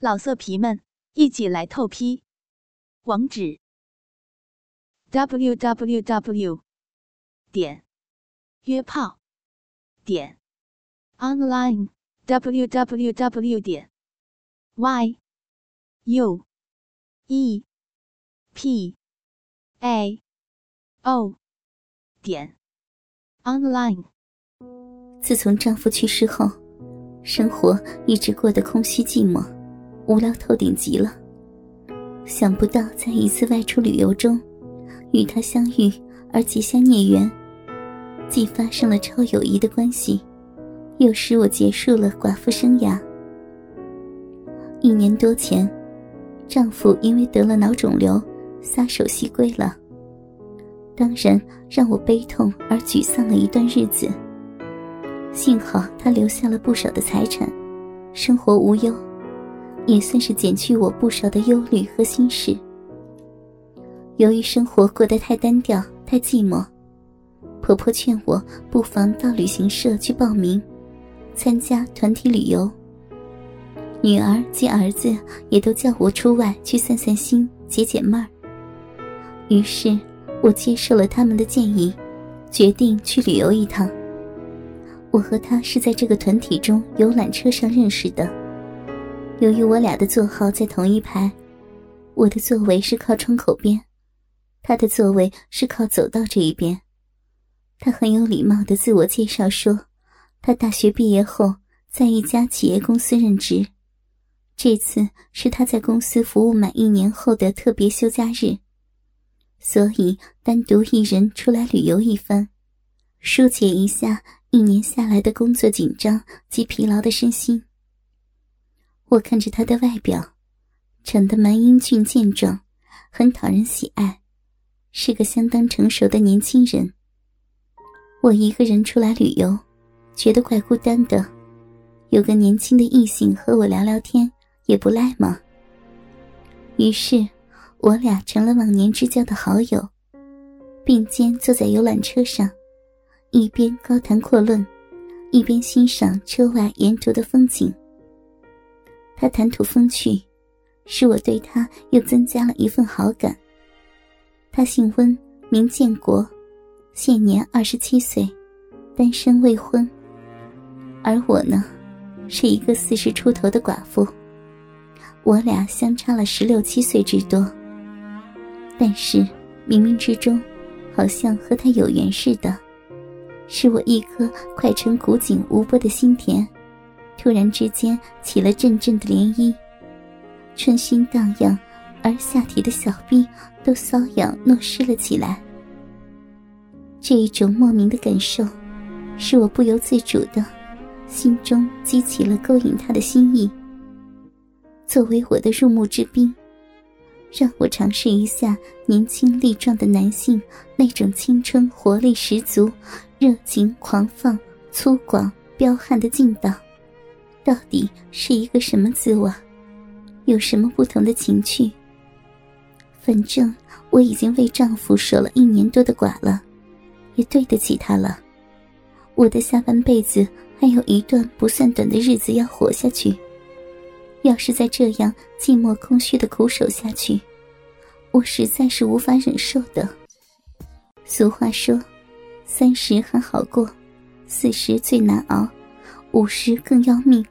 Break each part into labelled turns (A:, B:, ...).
A: 老色皮们，一起来透批！网址：w w w 点约炮点 online w w w 点 y u e p a o 点 online。
B: 自从丈夫去世后，生活一直过得空虚寂寞。无聊透顶极了，想不到在一次外出旅游中，与他相遇而结下孽缘，既发生了超友谊的关系，又使我结束了寡妇生涯。一年多前，丈夫因为得了脑肿瘤，撒手西归了。当然让我悲痛而沮丧了一段日子。幸好他留下了不少的财产，生活无忧。也算是减去我不少的忧虑和心事。由于生活过得太单调、太寂寞，婆婆劝我不妨到旅行社去报名，参加团体旅游。女儿及儿子也都叫我出外去散散心、解解闷儿。于是，我接受了他们的建议，决定去旅游一趟。我和他是在这个团体中游览车上认识的。由于我俩的座号在同一排，我的座位是靠窗口边，他的座位是靠走道这一边。他很有礼貌的自我介绍说，他大学毕业后在一家企业公司任职，这次是他在公司服务满一年后的特别休假日，所以单独一人出来旅游一番，疏解一下一年下来的工作紧张及疲劳的身心。我看着他的外表，长得蛮英俊健壮，很讨人喜爱，是个相当成熟的年轻人。我一个人出来旅游，觉得怪孤单的，有个年轻的异性和我聊聊天，也不赖嘛。于是，我俩成了忘年之交的好友，并肩坐在游览车上，一边高谈阔论，一边欣赏车外沿途的风景。他谈吐风趣，使我对他又增加了一份好感。他姓温，名建国，现年二十七岁，单身未婚。而我呢，是一个四十出头的寡妇。我俩相差了十六七岁之多，但是冥冥之中，好像和他有缘似的，是我一颗快成古井无波的心田。突然之间起了阵阵的涟漪，春心荡漾，而下体的小臂都瘙痒糯湿了起来。这一种莫名的感受，使我不由自主的，心中激起了勾引他的心意。作为我的入幕之宾，让我尝试一下年轻力壮的男性那种青春活力十足、热情狂放、粗犷彪悍的劲道。到底是一个什么滋味？有什么不同的情趣？反正我已经为丈夫守了一年多的寡了，也对得起他了。我的下半辈子还有一段不算短的日子要活下去，要是再这样寂寞空虚的苦守下去，我实在是无法忍受的。俗话说：“三十还好过，四十最难熬，五十更要命。”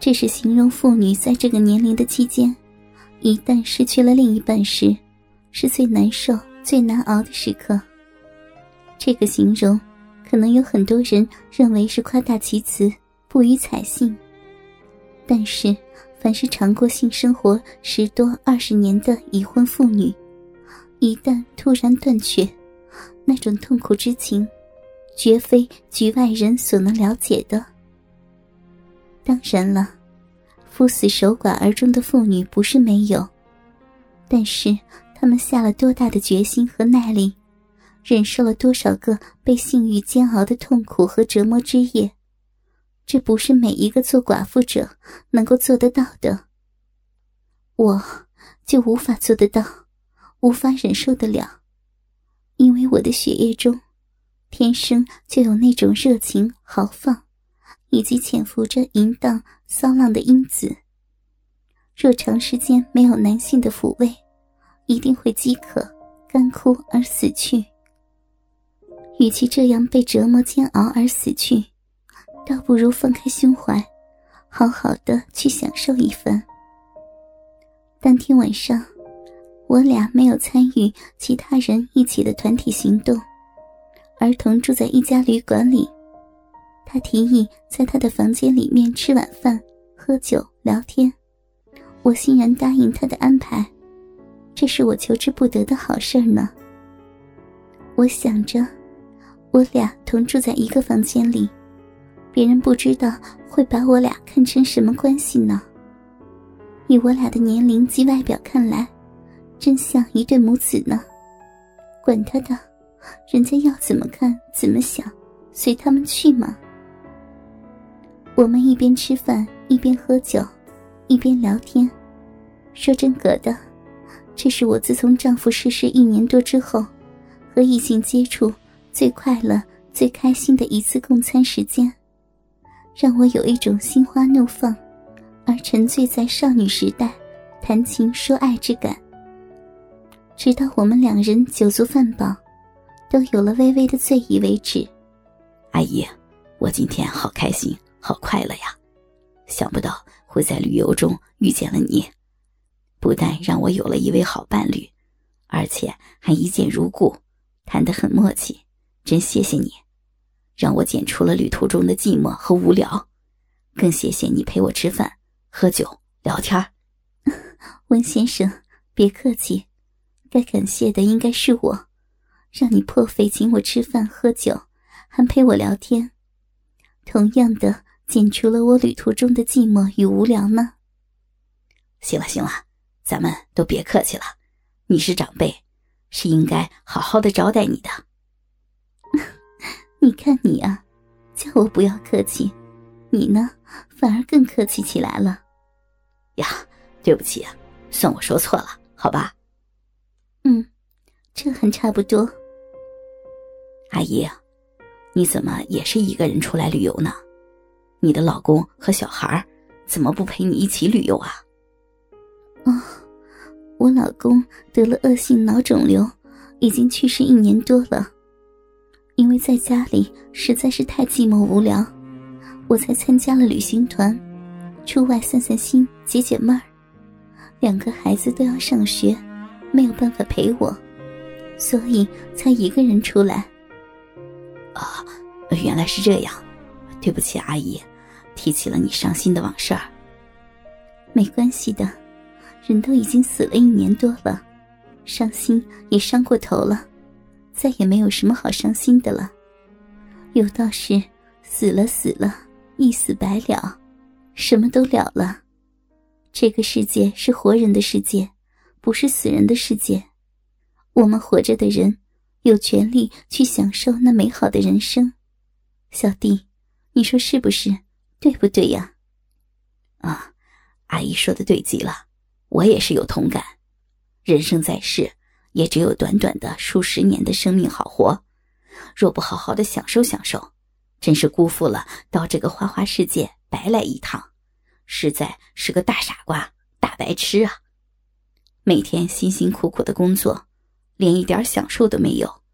B: 这是形容妇女在这个年龄的期间，一旦失去了另一半时，是最难受、最难熬的时刻。这个形容，可能有很多人认为是夸大其词、不予采信。但是，凡是尝过性生活十多、二十年的已婚妇女，一旦突然断绝，那种痛苦之情，绝非局外人所能了解的。当然了，夫死守寡而终的妇女不是没有，但是她们下了多大的决心和耐力，忍受了多少个被性欲煎熬的痛苦和折磨之夜，这不是每一个做寡妇者能够做得到的。我就无法做得到，无法忍受得了，因为我的血液中，天生就有那种热情豪放。以及潜伏着淫荡骚浪的因子，若长时间没有男性的抚慰，一定会饥渴、干枯而死去。与其这样被折磨煎熬而死去，倒不如放开胸怀，好好的去享受一番。当天晚上，我俩没有参与其他人一起的团体行动，而同住在一家旅馆里。他提议在他的房间里面吃晚饭、喝酒、聊天，我欣然答应他的安排。这是我求之不得的好事呢。我想着。我俩同住在一个房间里，别人不知道会把我俩看成什么关系呢？以我俩的年龄及外表看来，真像一对母子呢。管他的，人家要怎么看怎么想，随他们去嘛。我们一边吃饭一边喝酒，一边聊天。说真格的，这是我自从丈夫逝世一年多之后，和异性接触。最快乐、最开心的一次共餐时间，让我有一种心花怒放，而沉醉在少女时代谈情说爱之感。直到我们两人酒足饭饱，都有了微微的醉意为止。
C: 阿姨，我今天好开心，好快乐呀！想不到会在旅游中遇见了你，不但让我有了一位好伴侣，而且还一见如故，谈得很默契。真谢谢你，让我减除了旅途中的寂寞和无聊，更谢谢你陪我吃饭、喝酒、聊天。
B: 温先生，别客气，该感谢的应该是我，让你破费请我吃饭喝酒，还陪我聊天，同样的减除了我旅途中的寂寞与无聊呢。
C: 行了行了，咱们都别客气了，你是长辈，是应该好好的招待你的。
B: 你看你啊，叫我不要客气，你呢反而更客气起来了。
C: 呀，对不起啊，算我说错了，好吧。
B: 嗯，这还差不多。
C: 阿姨，你怎么也是一个人出来旅游呢？你的老公和小孩怎么不陪你一起旅游啊？
B: 哦，我老公得了恶性脑肿瘤，已经去世一年多了。因为在家里实在是太寂寞无聊，我才参加了旅行团，出外散散心、解解闷儿。两个孩子都要上学，没有办法陪我，所以才一个人出来。
C: 啊，原来是这样，对不起，阿姨，提起了你伤心的往事儿。
B: 没关系的，人都已经死了一年多了，伤心也伤过头了。再也没有什么好伤心的了，有道是死了死了，一死百了，什么都了了。这个世界是活人的世界，不是死人的世界。我们活着的人，有权利去享受那美好的人生。小弟，你说是不是？对不对呀？
C: 啊，阿姨说的对极了，我也是有同感。人生在世。也只有短短的数十年的生命好活，若不好好的享受享受，真是辜负了到这个花花世界白来一趟，实在是个大傻瓜、大白痴啊！每天辛辛苦苦的工作，连一点享受都没有，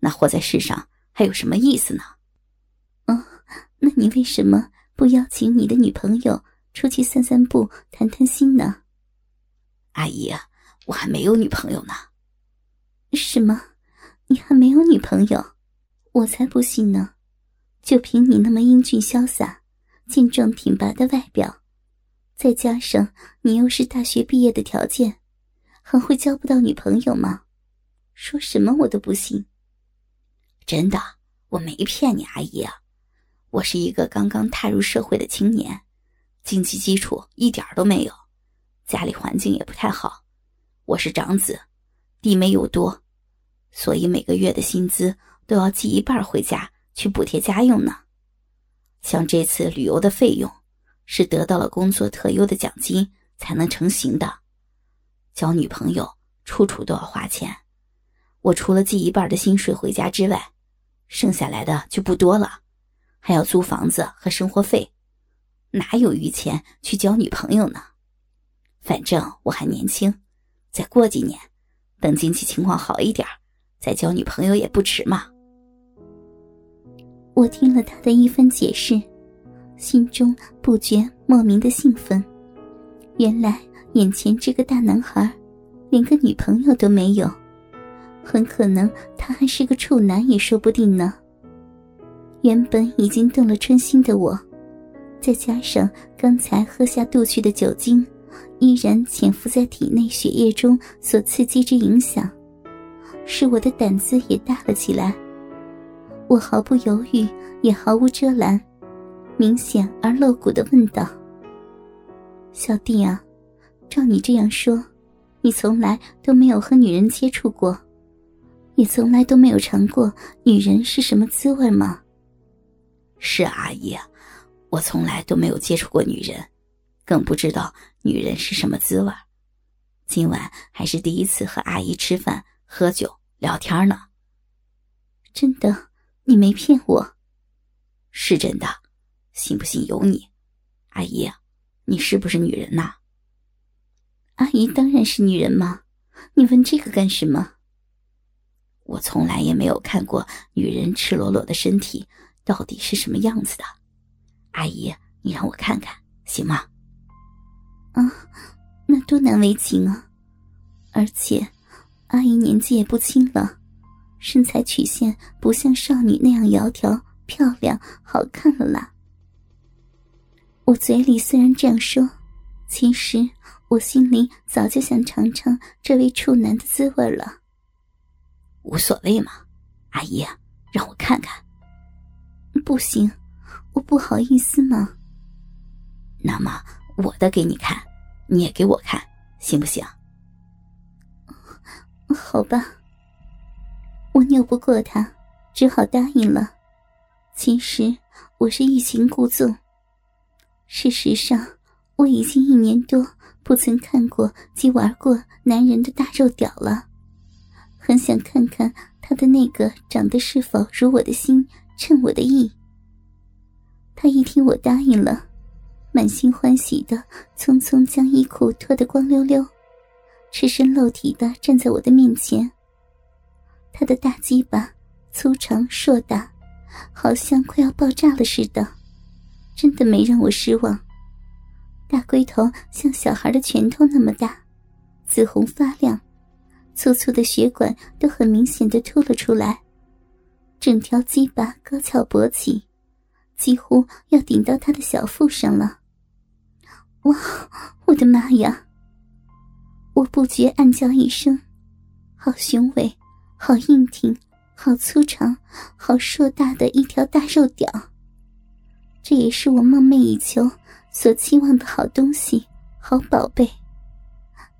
C: 那活在世上还有什么意思呢？
B: 哦，那你为什么不邀请你的女朋友出去散散步、谈谈心呢？
C: 阿姨，我还没有女朋友呢。
B: 什么？你还没有女朋友？我才不信呢！就凭你那么英俊潇洒、健壮挺拔的外表，再加上你又是大学毕业的条件，还会交不到女朋友吗？说什么我都不信。
C: 真的，我没骗你，阿姨啊！我是一个刚刚踏入社会的青年，经济基础一点都没有，家里环境也不太好，我是长子。弟妹又多，所以每个月的薪资都要寄一半回家去补贴家用呢。像这次旅游的费用，是得到了工作特优的奖金才能成型的。交女朋友处处都要花钱，我除了寄一半的薪水回家之外，剩下来的就不多了，还要租房子和生活费，哪有余钱去交女朋友呢？反正我还年轻，再过几年，等经济情况好一点，再交女朋友也不迟嘛。
B: 我听了他的一番解释，心中不觉莫名的兴奋。原来眼前这个大男孩，连个女朋友都没有，很可能他还是个处男也说不定呢。原本已经动了春心的我，再加上刚才喝下肚去的酒精，依然潜伏在体内血液中所刺激之影响，使我的胆子也大了起来。我毫不犹豫，也毫无遮拦，明显而露骨的问道：“小弟啊，照你这样说，你从来都没有和女人接触过，也从来都没有尝过女人是什么滋味吗？”“
C: 是，阿姨，我从来都没有接触过女人，更不知道女人是什么滋味。今晚还是第一次和阿姨吃饭、喝酒、聊天呢。”“
B: 真的。”你没骗我，
C: 是真的，信不信由你。阿姨，你是不是女人呐？
B: 阿姨当然是女人嘛，你问这个干什么？
C: 我从来也没有看过女人赤裸裸的身体到底是什么样子的。阿姨，你让我看看行吗？
B: 啊，那多难为情啊！而且，阿姨年纪也不轻了。身材曲线不像少女那样窈窕、漂亮、好看了啦。我嘴里虽然这样说，其实我心里早就想尝尝这位处男的滋味了。
C: 无所谓嘛，阿姨，让我看看。
B: 不行，我不好意思嘛。
C: 那么我的给你看，你也给我看，行不行？
B: 好吧。我拗不过他，只好答应了。其实我是欲擒故纵。事实上，我已经一年多不曾看过及玩过男人的大肉屌了，很想看看他的那个长得是否如我的心，称我的意。他一听我答应了，满心欢喜的匆匆将衣裤脱得光溜溜，赤身露体的站在我的面前。他的大鸡巴粗长硕大，好像快要爆炸了似的，真的没让我失望。大龟头像小孩的拳头那么大，紫红发亮，粗粗的血管都很明显的凸了出来，整条鸡巴高翘勃起，几乎要顶到他的小腹上了。哇，我的妈呀！我不觉暗叫一声，好雄伟！好硬挺，好粗长，好硕大的一条大肉屌，这也是我梦寐以求、所期望的好东西、好宝贝，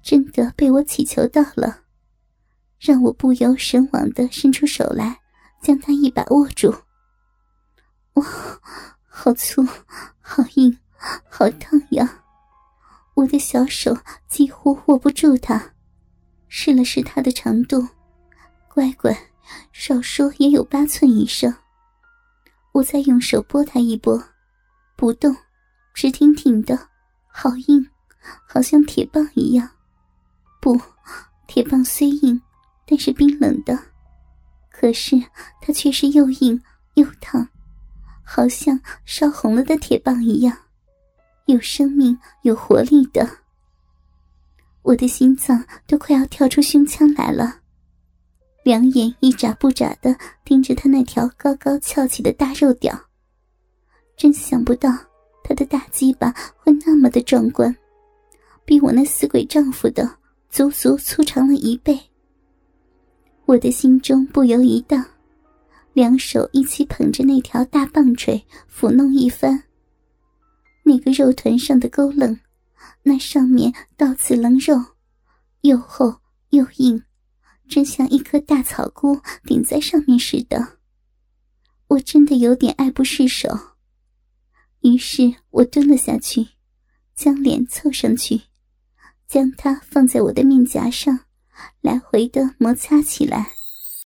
B: 真的被我祈求到了，让我不由神往的伸出手来，将它一把握住。哇，好粗，好硬，好烫呀！我的小手几乎握不住它，试了试它的长度。乖乖，少说也有八寸以上。我再用手拨它一拨，不动，直挺挺的，好硬，好像铁棒一样。不，铁棒虽硬，但是冰冷的。可是它却是又硬又烫，好像烧红了的铁棒一样，有生命、有活力的。我的心脏都快要跳出胸腔来了。两眼一眨不眨的盯着他那条高高翘起的大肉屌，真想不到他的大鸡巴会那么的壮观，比我那死鬼丈夫的足足粗长了一倍。我的心中不由一荡，两手一起捧着那条大棒槌抚弄一番。那个肉团上的勾棱，那上面倒刺棱肉，又厚又硬。真像一颗大草菇顶在上面似的，我真的有点爱不释手。于是我蹲了下去，将脸凑上去，将它放在我的面颊上，来回的摩擦起来。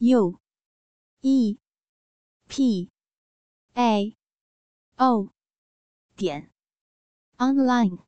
A: u e. P. A. O. 点。Online。